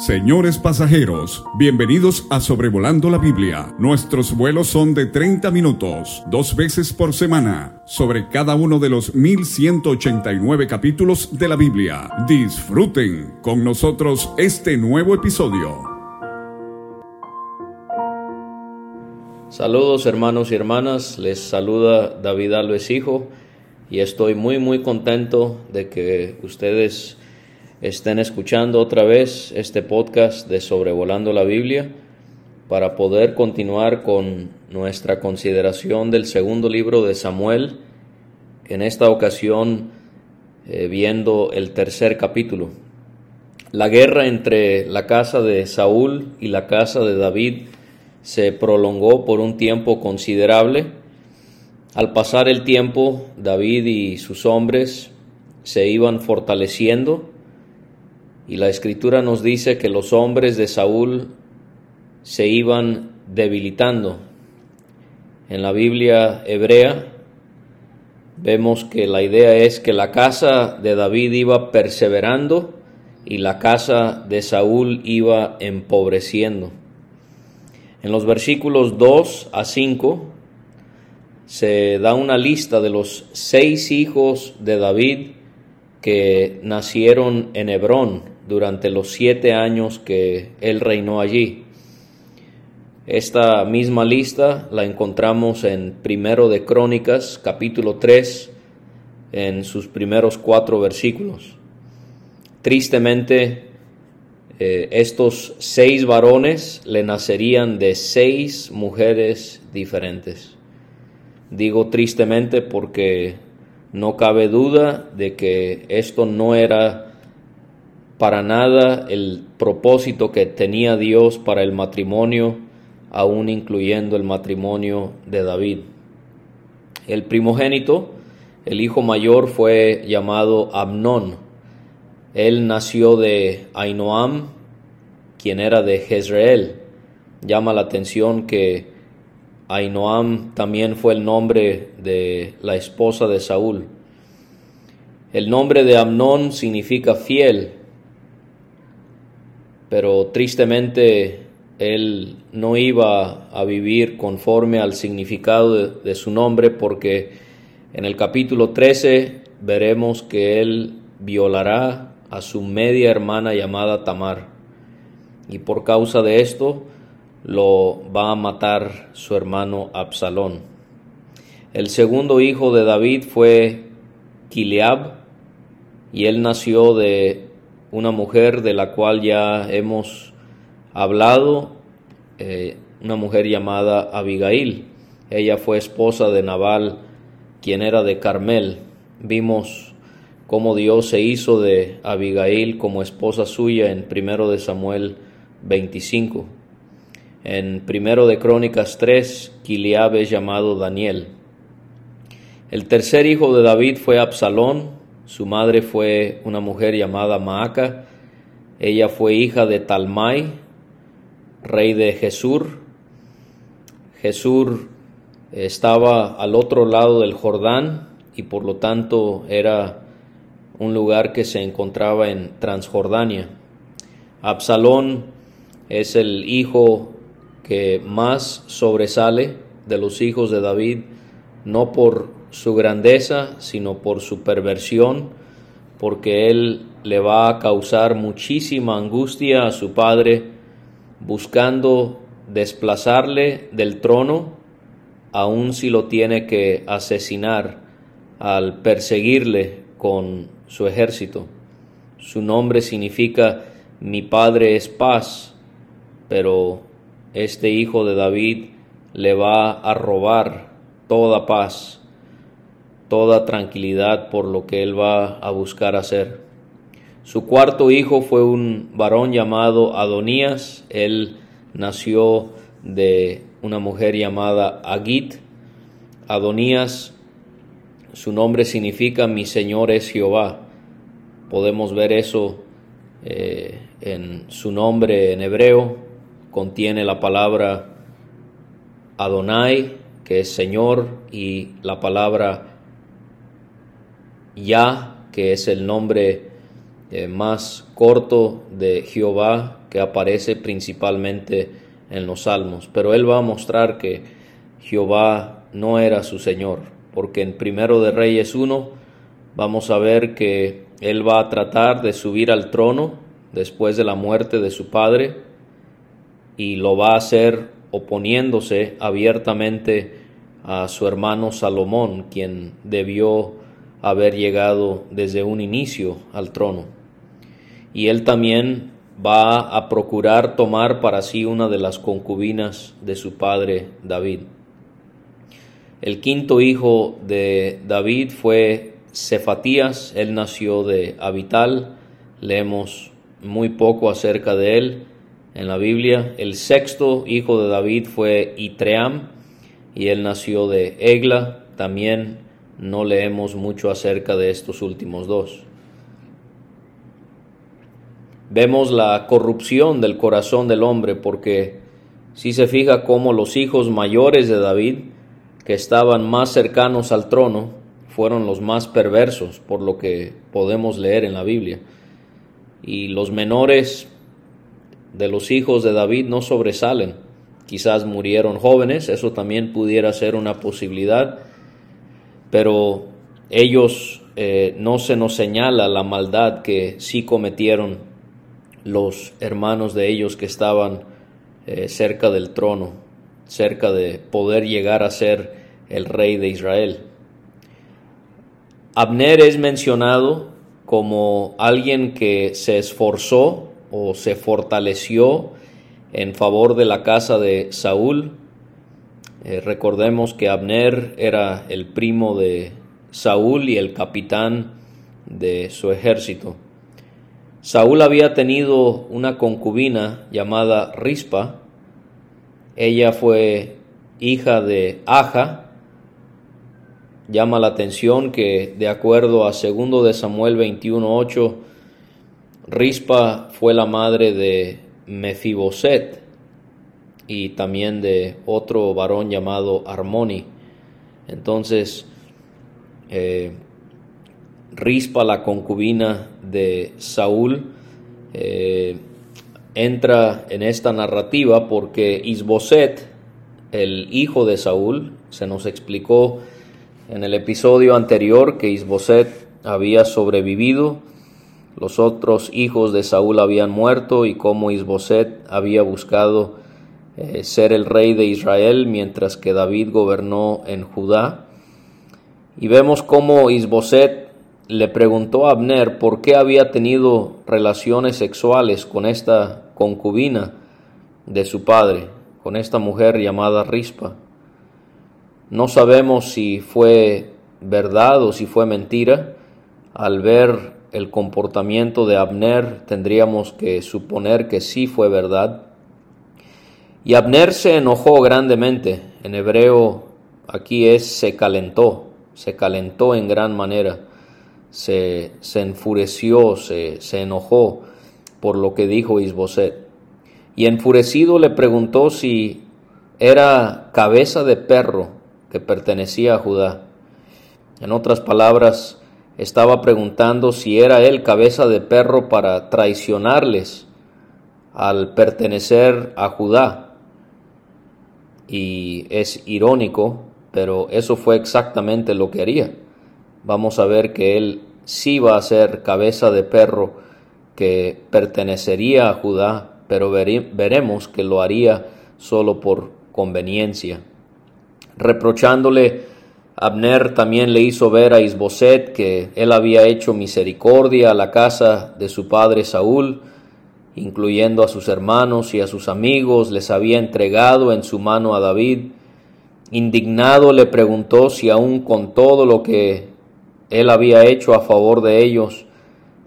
Señores pasajeros, bienvenidos a Sobrevolando la Biblia. Nuestros vuelos son de 30 minutos, dos veces por semana, sobre cada uno de los 1189 capítulos de la Biblia. Disfruten con nosotros este nuevo episodio. Saludos hermanos y hermanas, les saluda David Alves Hijo y estoy muy muy contento de que ustedes estén escuchando otra vez este podcast de Sobrevolando la Biblia para poder continuar con nuestra consideración del segundo libro de Samuel, en esta ocasión eh, viendo el tercer capítulo. La guerra entre la casa de Saúl y la casa de David se prolongó por un tiempo considerable. Al pasar el tiempo, David y sus hombres se iban fortaleciendo y la escritura nos dice que los hombres de Saúl se iban debilitando. En la Biblia hebrea vemos que la idea es que la casa de David iba perseverando y la casa de Saúl iba empobreciendo. En los versículos 2 a 5 se da una lista de los seis hijos de David que nacieron en Hebrón, durante los siete años que él reinó allí. Esta misma lista la encontramos en Primero de Crónicas, capítulo 3, en sus primeros cuatro versículos. Tristemente, eh, estos seis varones le nacerían de seis mujeres diferentes. Digo tristemente porque no cabe duda de que esto no era para nada el propósito que tenía Dios para el matrimonio, aún incluyendo el matrimonio de David. El primogénito, el hijo mayor, fue llamado Amnón. Él nació de Ainoam, quien era de Jezreel. Llama la atención que Ainoam también fue el nombre de la esposa de Saúl. El nombre de Amnón significa fiel pero tristemente él no iba a vivir conforme al significado de, su nombre porque en el capítulo 13 veremos que él violará a su media hermana llamada Tamar y por causa de esto lo va a matar su hermano Absalón. El segundo hijo de David fue Kileab y él nació de una mujer de la cual ya hemos hablado, eh, una mujer llamada Abigail. Ella fue esposa de Nabal, quien era de Carmel. Vimos cómo Dios se hizo de Abigail como esposa suya en primero de Samuel 25. En primero de Crónicas 3, Kiliab es llamado Daniel. El tercer hijo de David fue Absalón, su madre fue una mujer llamada Maaca. Ella fue hija de Talmai, rey de Jesur. Jesur estaba al otro lado del Jordán y por lo tanto era un lugar que se encontraba en Transjordania. Absalón es el hijo que más sobresale de los hijos de David, no por su grandeza, sino por su perversión, porque él le va a causar muchísima angustia a su padre, buscando desplazarle del trono, aun si lo tiene que asesinar al perseguirle con su ejército. Su nombre significa mi padre es paz, pero este hijo de David le va a robar toda paz toda tranquilidad por lo que él va a buscar hacer. Su cuarto hijo fue un varón llamado Adonías. Él nació de una mujer llamada Agit. Adonías, su nombre significa mi Señor es Jehová. Podemos ver eso eh, en su nombre en hebreo. Contiene la palabra Adonai, que es Señor, y la palabra ya, que es el nombre eh, más corto de Jehová, que aparece principalmente en los salmos, pero él va a mostrar que Jehová no era su Señor, porque en Primero de Reyes 1 vamos a ver que él va a tratar de subir al trono después de la muerte de su padre y lo va a hacer oponiéndose abiertamente a su hermano Salomón, quien debió haber llegado desde un inicio al trono. Y él también va a procurar tomar para sí una de las concubinas de su padre David. El quinto hijo de David fue Cefatías, él nació de Abital, leemos muy poco acerca de él en la Biblia. El sexto hijo de David fue Itream, y él nació de Egla, también no leemos mucho acerca de estos últimos dos. Vemos la corrupción del corazón del hombre porque si se fija cómo los hijos mayores de David, que estaban más cercanos al trono, fueron los más perversos, por lo que podemos leer en la Biblia. Y los menores de los hijos de David no sobresalen. Quizás murieron jóvenes, eso también pudiera ser una posibilidad, pero ellos eh, no se nos señala la maldad que sí cometieron los hermanos de ellos que estaban eh, cerca del trono, cerca de poder llegar a ser el rey de Israel. Abner es mencionado como alguien que se esforzó o se fortaleció en favor de la casa de Saúl. Eh, recordemos que Abner era el primo de Saúl y el capitán de su ejército. Saúl había tenido una concubina llamada Rispa. Ella fue hija de Aja. Llama la atención que de acuerdo a 2 de Samuel 21:8 Rispa fue la madre de Mefiboset y también de otro varón llamado Armoni. Entonces, eh, Rispa, la concubina de Saúl, eh, entra en esta narrativa porque Isboset, el hijo de Saúl, se nos explicó en el episodio anterior que Isboset había sobrevivido los otros hijos de Saúl habían muerto y como Isboset había buscado eh, ser el rey de Israel mientras que David gobernó en Judá. Y vemos cómo Isboset le preguntó a Abner por qué había tenido relaciones sexuales con esta concubina de su padre, con esta mujer llamada Rispa. No sabemos si fue verdad o si fue mentira. Al ver el comportamiento de Abner tendríamos que suponer que sí fue verdad. Y Abner se enojó grandemente. En hebreo aquí es se calentó, se calentó en gran manera. Se, se enfureció, se, se enojó por lo que dijo Isboset. Y enfurecido le preguntó si era cabeza de perro que pertenecía a Judá. En otras palabras, estaba preguntando si era él cabeza de perro para traicionarles al pertenecer a Judá. Y es irónico, pero eso fue exactamente lo que haría. Vamos a ver que él sí va a ser cabeza de perro que pertenecería a Judá, pero veremos que lo haría solo por conveniencia. Reprochándole Abner también le hizo ver a Isboset que él había hecho misericordia a la casa de su padre Saúl, incluyendo a sus hermanos y a sus amigos, les había entregado en su mano a David. Indignado le preguntó si aún con todo lo que él había hecho a favor de ellos,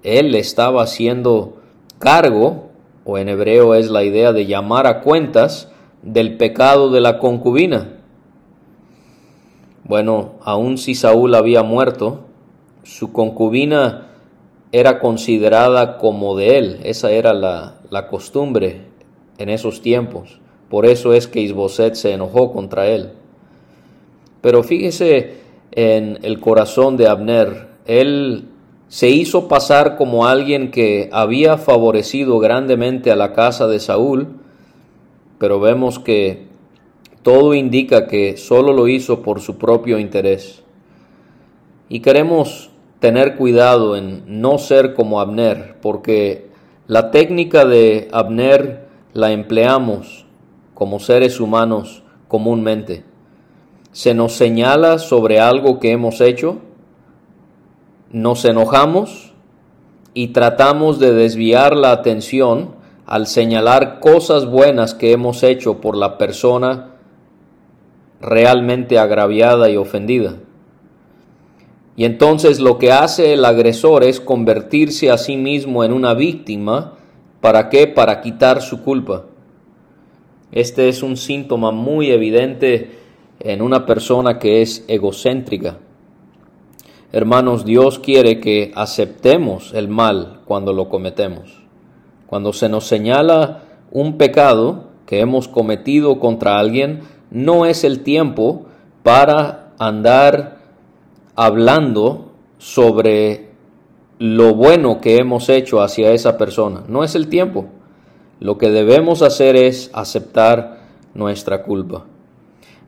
él estaba haciendo cargo, o en hebreo es la idea de llamar a cuentas, del pecado de la concubina. Bueno, aun si Saúl había muerto, su concubina era considerada como de él. Esa era la, la costumbre en esos tiempos. Por eso es que Isboset se enojó contra él. Pero fíjese en el corazón de Abner. Él se hizo pasar como alguien que había favorecido grandemente a la casa de Saúl, pero vemos que todo indica que solo lo hizo por su propio interés. Y queremos tener cuidado en no ser como Abner, porque la técnica de Abner la empleamos como seres humanos comúnmente. Se nos señala sobre algo que hemos hecho, nos enojamos y tratamos de desviar la atención al señalar cosas buenas que hemos hecho por la persona realmente agraviada y ofendida. Y entonces lo que hace el agresor es convertirse a sí mismo en una víctima. ¿Para qué? Para quitar su culpa. Este es un síntoma muy evidente en una persona que es egocéntrica. Hermanos, Dios quiere que aceptemos el mal cuando lo cometemos. Cuando se nos señala un pecado que hemos cometido contra alguien, no es el tiempo para andar hablando sobre lo bueno que hemos hecho hacia esa persona. No es el tiempo. Lo que debemos hacer es aceptar nuestra culpa.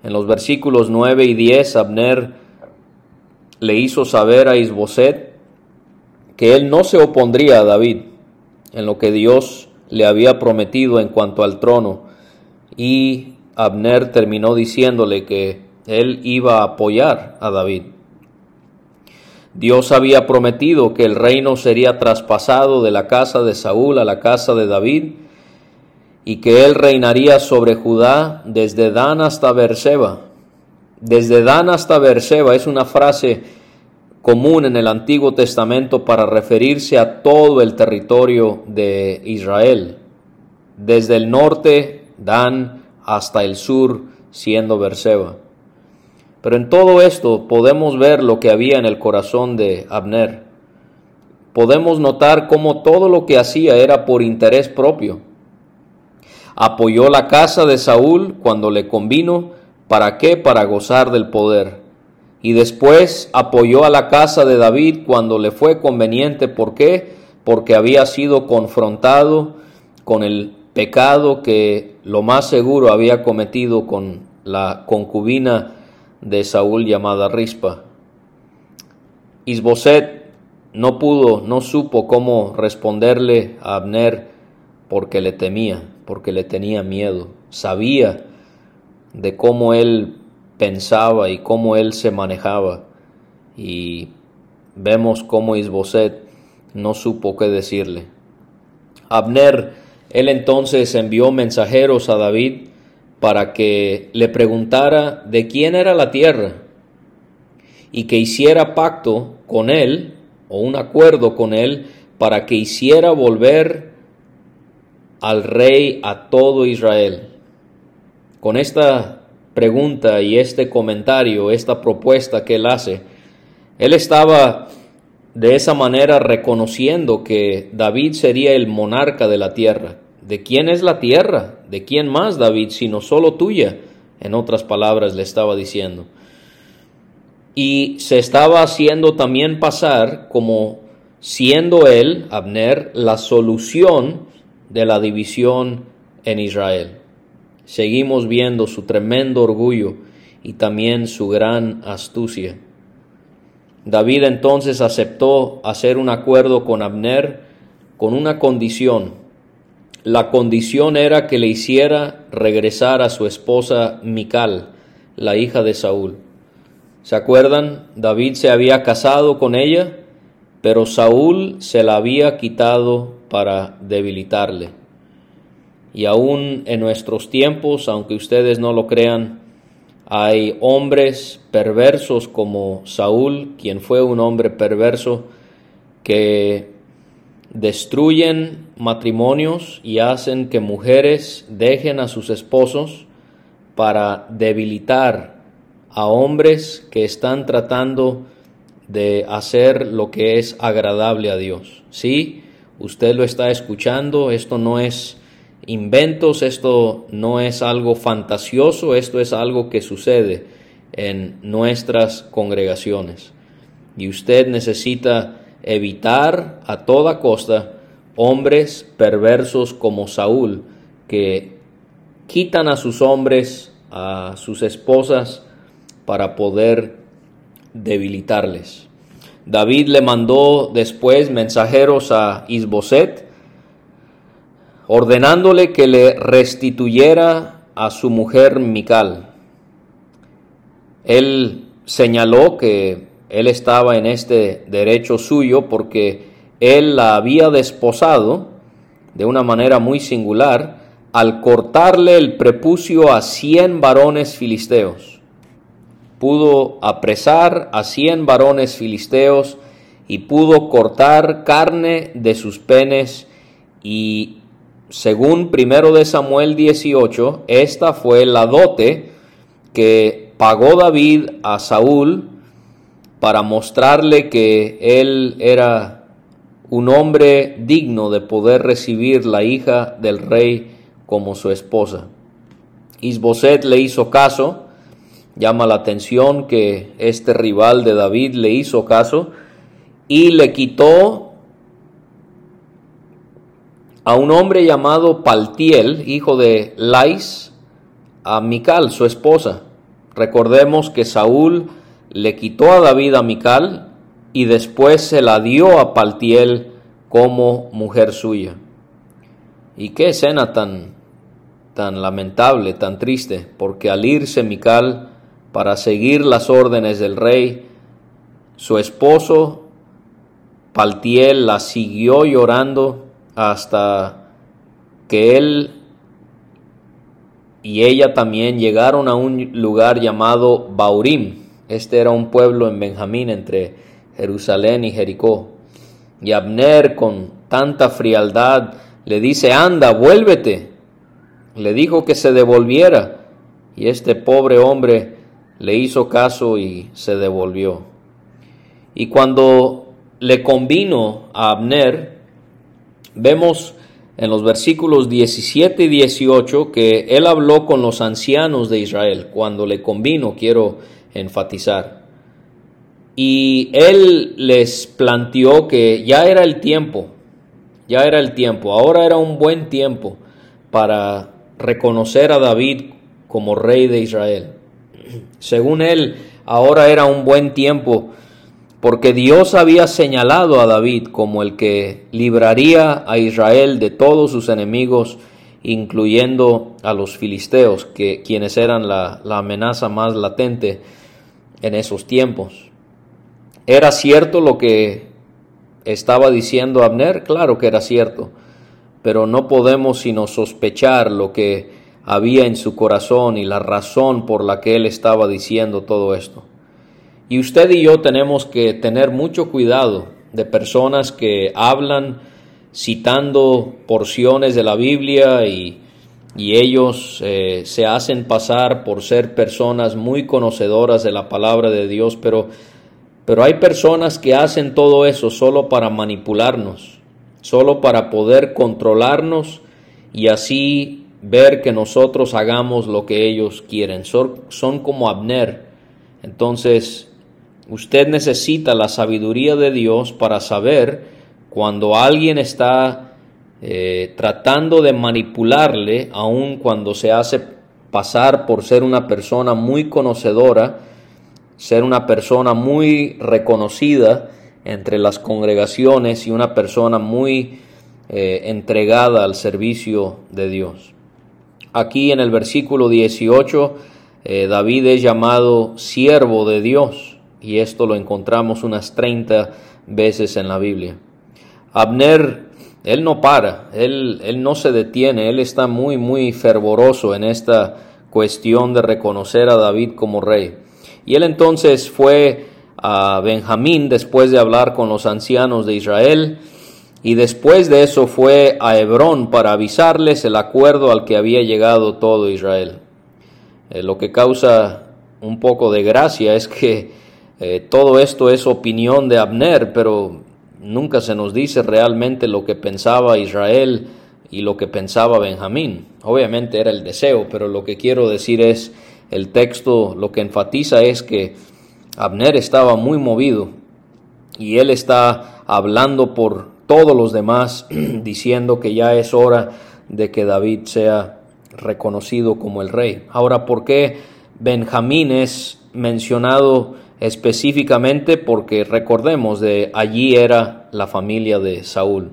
En los versículos 9 y 10, Abner le hizo saber a Isboset que él no se opondría a David en lo que Dios le había prometido en cuanto al trono y Abner terminó diciéndole que él iba a apoyar a David. Dios había prometido que el reino sería traspasado de la casa de Saúl a la casa de David y que él reinaría sobre Judá desde Dan hasta Berseba desde Dan hasta Berseba es una frase común en el Antiguo Testamento para referirse a todo el territorio de Israel, desde el norte, Dan, hasta el sur, siendo Berseba. Pero en todo esto podemos ver lo que había en el corazón de Abner. Podemos notar cómo todo lo que hacía era por interés propio. Apoyó la casa de Saúl cuando le convino, ¿Para qué? Para gozar del poder. Y después apoyó a la casa de David cuando le fue conveniente. ¿Por qué? Porque había sido confrontado con el pecado que lo más seguro había cometido con la concubina de Saúl llamada Rispa. Isboset no pudo, no supo cómo responderle a Abner porque le temía, porque le tenía miedo. Sabía de cómo él pensaba y cómo él se manejaba. Y vemos cómo Isboset no supo qué decirle. Abner, él entonces envió mensajeros a David para que le preguntara de quién era la tierra y que hiciera pacto con él o un acuerdo con él para que hiciera volver al rey a todo Israel. Con esta pregunta y este comentario, esta propuesta que él hace, él estaba de esa manera reconociendo que David sería el monarca de la tierra. ¿De quién es la tierra? ¿De quién más, David, sino solo tuya? En otras palabras le estaba diciendo. Y se estaba haciendo también pasar como siendo él, Abner, la solución de la división en Israel seguimos viendo su tremendo orgullo y también su gran astucia. David entonces aceptó hacer un acuerdo con Abner con una condición. La condición era que le hiciera regresar a su esposa Mical, la hija de Saúl. ¿Se acuerdan? David se había casado con ella, pero Saúl se la había quitado para debilitarle. Y aún en nuestros tiempos, aunque ustedes no lo crean, hay hombres perversos como Saúl, quien fue un hombre perverso, que destruyen matrimonios y hacen que mujeres dejen a sus esposos para debilitar a hombres que están tratando de hacer lo que es agradable a Dios. Sí, usted lo está escuchando, esto no es inventos, esto no es algo fantasioso, esto es algo que sucede en nuestras congregaciones. Y usted necesita evitar a toda costa hombres perversos como Saúl, que quitan a sus hombres, a sus esposas, para poder debilitarles. David le mandó después mensajeros a Isboset, ordenándole que le restituyera a su mujer Mical. Él señaló que él estaba en este derecho suyo porque él la había desposado de una manera muy singular al cortarle el prepucio a cien varones filisteos. Pudo apresar a cien varones filisteos y pudo cortar carne de sus penes y según primero de Samuel 18, esta fue la dote que pagó David a Saúl para mostrarle que él era un hombre digno de poder recibir la hija del rey como su esposa. Isboset le hizo caso, llama la atención que este rival de David le hizo caso y le quitó a un hombre llamado Paltiel, hijo de Lais, a Mical, su esposa. Recordemos que Saúl le quitó a David a Mical y después se la dio a Paltiel como mujer suya. Y qué escena tan, tan lamentable, tan triste, porque al irse Mical para seguir las órdenes del rey, su esposo Paltiel la siguió llorando hasta que él y ella también llegaron a un lugar llamado Baurim, este era un pueblo en Benjamín entre Jerusalén y Jericó. Y Abner con tanta frialdad le dice, anda, vuélvete. Le dijo que se devolviera. Y este pobre hombre le hizo caso y se devolvió. Y cuando le convino a Abner, vemos en los versículos 17 y 18 que él habló con los ancianos de Israel. Cuando le convino, quiero enfatizar. Y él les planteó que ya era el tiempo, ya era el tiempo, ahora era un buen tiempo para reconocer a David como rey de Israel. Según él, ahora era un buen tiempo porque Dios había señalado a David como el que libraría a Israel de todos sus enemigos, incluyendo a los filisteos, que, quienes eran la, la amenaza más latente en esos tiempos. ¿Era cierto lo que estaba diciendo Abner? Claro que era cierto, pero no podemos sino sospechar lo que había en su corazón y la razón por la que él estaba diciendo todo esto. Y usted y yo tenemos que tener mucho cuidado de personas que hablan citando porciones de la Biblia y y ellos eh, se hacen pasar por ser personas muy conocedoras de la palabra de Dios, pero, pero hay personas que hacen todo eso solo para manipularnos, solo para poder controlarnos y así ver que nosotros hagamos lo que ellos quieren. Son, son como Abner. Entonces, usted necesita la sabiduría de Dios para saber cuando alguien está eh, tratando de manipularle, aun cuando se hace pasar por ser una persona muy conocedora, ser una persona muy reconocida entre las congregaciones y una persona muy eh, entregada al servicio de Dios. Aquí en el versículo 18, eh, David es llamado siervo de Dios y esto lo encontramos unas 30 veces en la Biblia. Abner él no para, él, él no se detiene, él está muy, muy fervoroso en esta cuestión de reconocer a David como rey. Y él entonces fue a Benjamín después de hablar con los ancianos de Israel y después de eso fue a Hebrón para avisarles el acuerdo al que había llegado todo Israel. Eh, lo que causa un poco de gracia es que eh, todo esto es opinión de Abner, pero nunca se nos dice realmente lo que pensaba Israel y lo que pensaba Benjamín. Obviamente era el deseo, pero lo que quiero decir es, el texto lo que enfatiza es que Abner estaba muy movido y él está hablando por todos los demás, diciendo que ya es hora de que David sea reconocido como el rey. Ahora, ¿por qué Benjamín es mencionado específicamente? Porque recordemos, de allí era la familia de Saúl.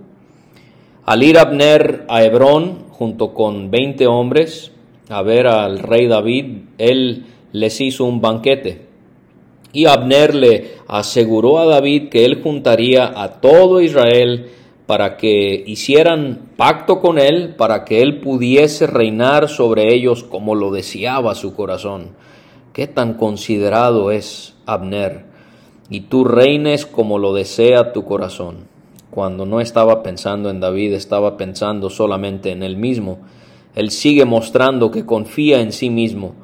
Al ir Abner a Hebrón junto con 20 hombres a ver al rey David, él les hizo un banquete. Y Abner le aseguró a David que él juntaría a todo Israel para que hicieran pacto con él, para que él pudiese reinar sobre ellos como lo deseaba su corazón. Qué tan considerado es Abner. Y tú reines como lo desea tu corazón. Cuando no estaba pensando en David, estaba pensando solamente en él mismo. Él sigue mostrando que confía en sí mismo.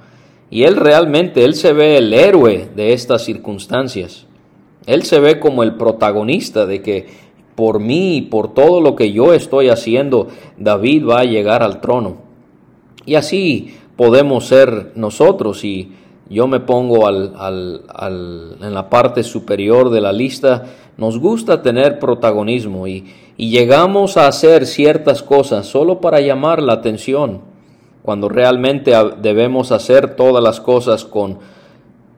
Y él realmente, él se ve el héroe de estas circunstancias. Él se ve como el protagonista de que por mí y por todo lo que yo estoy haciendo, David va a llegar al trono. Y así podemos ser nosotros y yo me pongo al, en la parte superior de la lista, nos gusta tener protagonismo y, y llegamos a hacer ciertas cosas solo para llamar la atención, cuando realmente debemos hacer todas las cosas con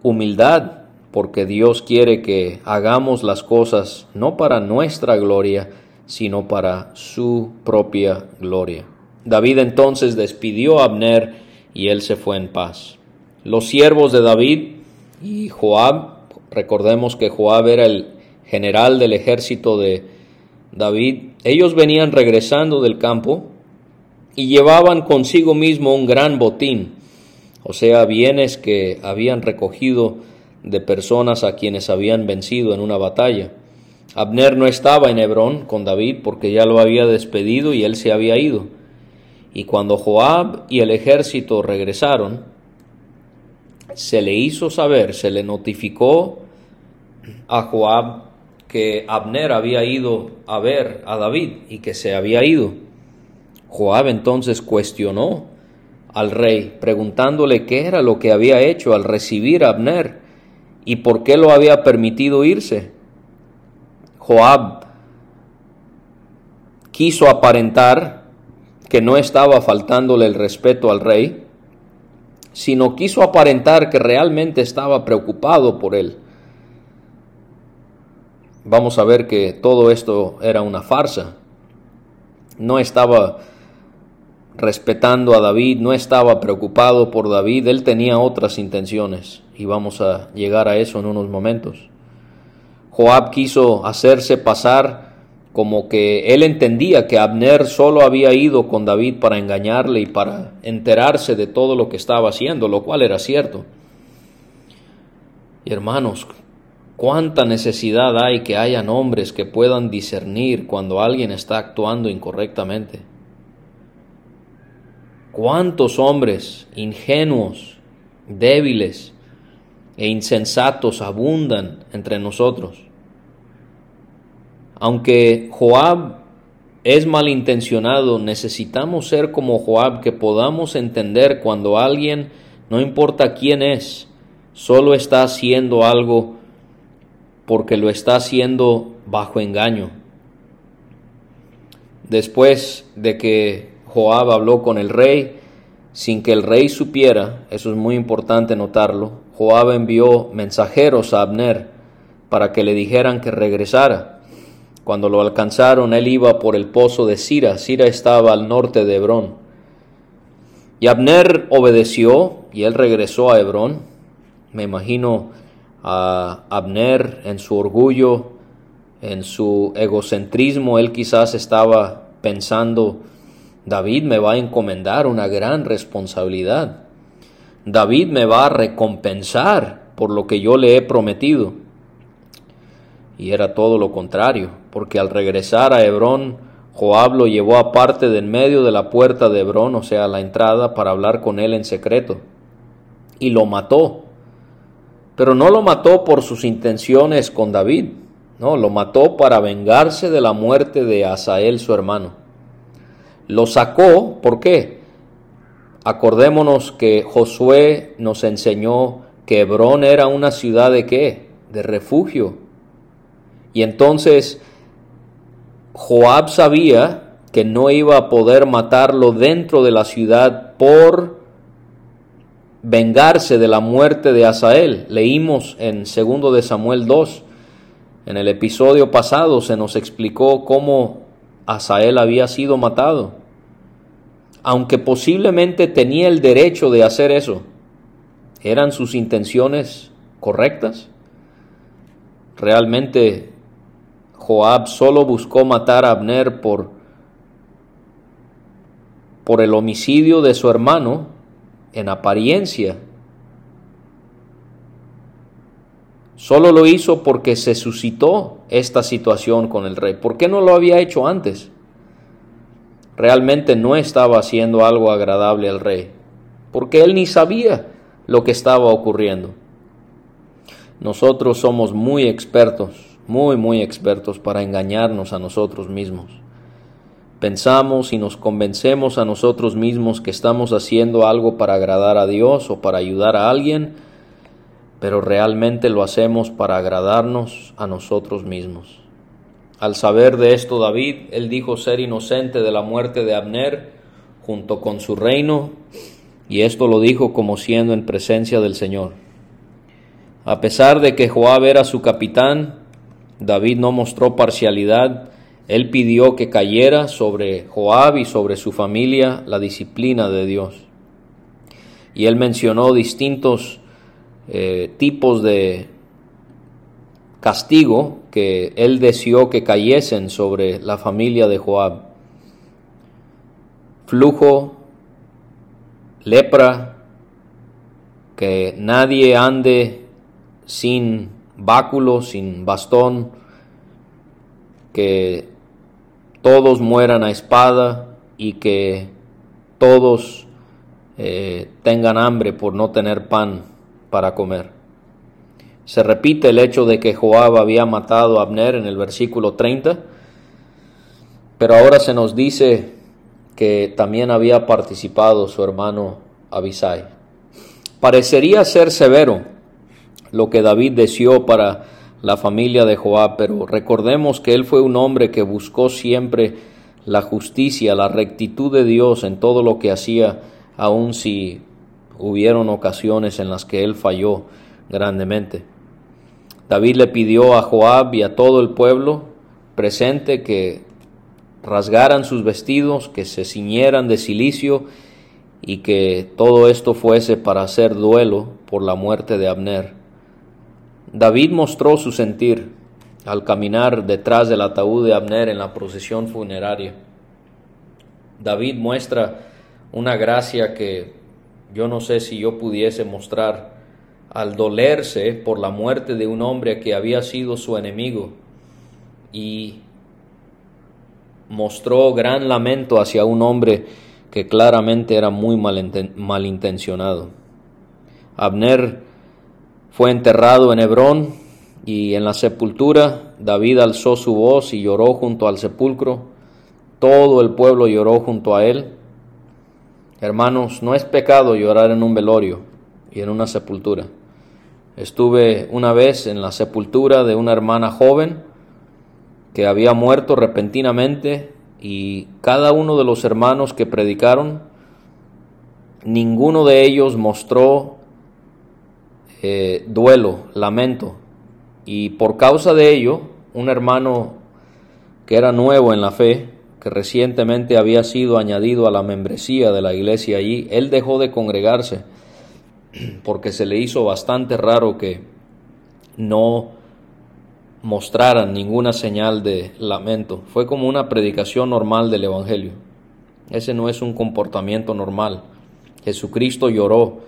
humildad porque Dios quiere que hagamos las cosas no para nuestra gloria, sino para su propia gloria. David entonces despidió a Abner y él se fue en paz. Los siervos de David y Joab, recordemos que Joab era el general del ejército de David, ellos venían regresando del campo y llevaban consigo mismo un gran botín, o sea, bienes que habían recogido de personas a quienes habían vencido en una batalla. Abner no estaba en Hebrón con David porque ya lo había despedido y él se había ido. Y cuando Joab y el ejército regresaron, se le hizo saber, se le notificó a Joab que Abner había ido a ver a David y que se había ido. Joab entonces cuestionó al rey, preguntándole qué era lo que había hecho al recibir a Abner y por qué lo había permitido irse. Joab quiso aparentar que no estaba faltándole el respeto al rey, sino quiso aparentar que realmente estaba preocupado por él. Vamos a ver que todo esto era una farsa. No estaba respetando a David, no estaba preocupado por David, él tenía otras intenciones y vamos a llegar a eso en unos momentos. Joab quiso hacerse pasar como que él entendía que Abner solo había ido con David para engañarle y para enterarse de todo lo que estaba haciendo, lo cual era cierto. Y hermanos, cuánta necesidad hay que hayan hombres que puedan discernir cuando alguien está actuando incorrectamente. ¿Cuántos hombres ingenuos, débiles e insensatos abundan entre nosotros? Aunque Joab es malintencionado, necesitamos ser como Joab, que podamos entender cuando alguien, no importa quién es, solo está haciendo algo porque lo está haciendo bajo engaño. Después de que Joab habló con el rey sin que el rey supiera, eso es muy importante notarlo. Joab envió mensajeros a Abner para que le dijeran que regresara. Cuando lo alcanzaron, él iba por el pozo de Sira. Sira estaba al norte de Hebrón. Y Abner obedeció y él regresó a Hebrón. Me imagino a Abner en su orgullo, en su egocentrismo, él quizás estaba pensando David me va a encomendar una gran responsabilidad. David me va a recompensar por lo que yo le he prometido. Y era todo lo contrario, porque al regresar a Hebrón, Joab lo llevó aparte del medio de la puerta de Hebrón, o sea, la entrada, para hablar con él en secreto. Y lo mató. Pero no lo mató por sus intenciones con David, no, lo mató para vengarse de la muerte de Asael, su hermano. Lo sacó, ¿por qué? Acordémonos que Josué nos enseñó que Hebrón era una ciudad de qué? De refugio. Y entonces Joab sabía que no iba a poder matarlo dentro de la ciudad por vengarse de la muerte de Asael. Leímos en 2 de Samuel 2, en el episodio pasado se nos explicó cómo Asael había sido matado. Aunque posiblemente tenía el derecho de hacer eso, ¿eran sus intenciones correctas? Realmente Joab solo buscó matar a Abner por, por el homicidio de su hermano en apariencia. Solo lo hizo porque se suscitó esta situación con el rey. ¿Por qué no lo había hecho antes? Realmente no estaba haciendo algo agradable al rey, porque él ni sabía lo que estaba ocurriendo. Nosotros somos muy expertos, muy, muy expertos para engañarnos a nosotros mismos. Pensamos y nos convencemos a nosotros mismos que estamos haciendo algo para agradar a Dios o para ayudar a alguien, pero realmente lo hacemos para agradarnos a nosotros mismos. Al saber de esto David, él dijo ser inocente de la muerte de Abner junto con su reino, y esto lo dijo como siendo en presencia del Señor. A pesar de que Joab era su capitán, David no mostró parcialidad él pidió que cayera sobre Joab y sobre su familia la disciplina de Dios. Y él mencionó distintos eh, tipos de castigo que él deseó que cayesen sobre la familia de Joab. Flujo, lepra, que nadie ande sin báculo, sin bastón, que todos mueran a espada y que todos eh, tengan hambre por no tener pan para comer. Se repite el hecho de que Joab había matado a Abner en el versículo 30, pero ahora se nos dice que también había participado su hermano Abisai. Parecería ser severo lo que David deseó para la familia de Joab, pero recordemos que él fue un hombre que buscó siempre la justicia, la rectitud de Dios en todo lo que hacía, aun si hubieron ocasiones en las que él falló grandemente. David le pidió a Joab y a todo el pueblo presente que rasgaran sus vestidos, que se ciñeran de silicio y que todo esto fuese para hacer duelo por la muerte de Abner. David mostró su sentir al caminar detrás del ataúd de Abner en la procesión funeraria. David muestra una gracia que yo no sé si yo pudiese mostrar al dolerse por la muerte de un hombre que había sido su enemigo y mostró gran lamento hacia un hombre que claramente era muy malintencionado. Abner fue enterrado en Hebrón y en la sepultura David alzó su voz y lloró junto al sepulcro. Todo el pueblo lloró junto a él. Hermanos, no es pecado llorar en un velorio y en una sepultura. Estuve una vez en la sepultura de una hermana joven que había muerto repentinamente y cada uno de los hermanos que predicaron, ninguno de ellos mostró eh, duelo, lamento. Y por causa de ello, un hermano que era nuevo en la fe, que recientemente había sido añadido a la membresía de la iglesia allí, él dejó de congregarse porque se le hizo bastante raro que no mostraran ninguna señal de lamento. Fue como una predicación normal del Evangelio. Ese no es un comportamiento normal. Jesucristo lloró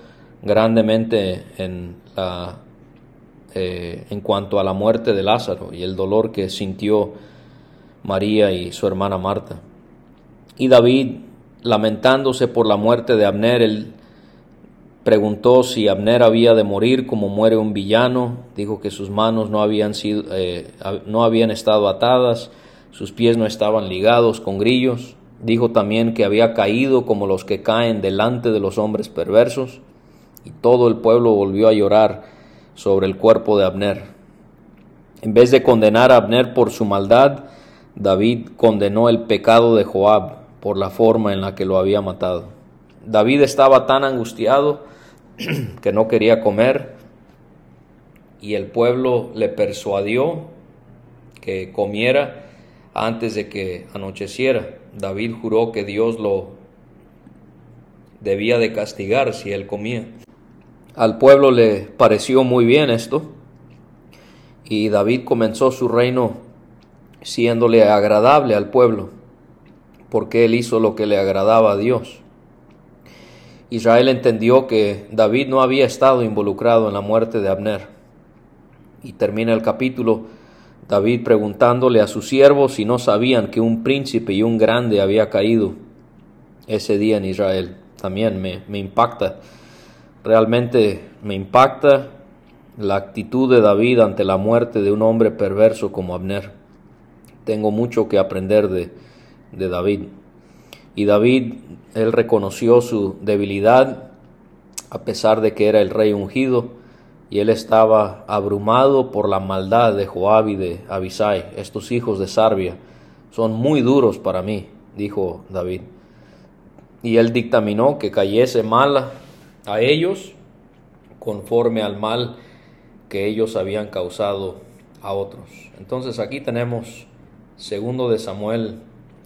grandemente en, eh, en cuanto a la muerte de Lázaro y el dolor que sintió María y su hermana Marta. Y David, lamentándose por la muerte de Abner, él preguntó si Abner había de morir como muere un villano, dijo que sus manos no habían, sido, eh, no habían estado atadas, sus pies no estaban ligados con grillos, dijo también que había caído como los que caen delante de los hombres perversos, y todo el pueblo volvió a llorar sobre el cuerpo de Abner. En vez de condenar a Abner por su maldad, David condenó el pecado de Joab por la forma en la que lo había matado. David estaba tan angustiado que no quería comer y el pueblo le persuadió que comiera antes de que anocheciera. David juró que Dios lo debía de castigar si él comía. Al pueblo le pareció muy bien esto y David comenzó su reino siéndole agradable al pueblo porque él hizo lo que le agradaba a Dios. Israel entendió que David no había estado involucrado en la muerte de Abner. Y termina el capítulo David preguntándole a sus siervos si no sabían que un príncipe y un grande había caído ese día en Israel. También me, me impacta, realmente me impacta la actitud de David ante la muerte de un hombre perverso como Abner. Tengo mucho que aprender de, David. Y David, él reconoció su debilidad a pesar de que era el rey ungido y él estaba abrumado por la maldad de Joab y de Abisai. Estos hijos de Sarbia son muy duros para mí, dijo David. Y él dictaminó que cayese mal a ellos conforme al mal que ellos habían causado a otros. Entonces aquí tenemos segundo de Samuel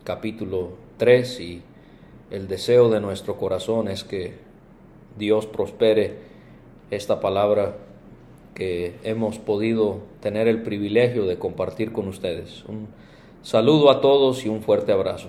capítulo 3 y el deseo de nuestro corazón es que Dios prospere esta palabra que hemos podido tener el privilegio de compartir con ustedes. Un saludo a todos y un fuerte abrazo.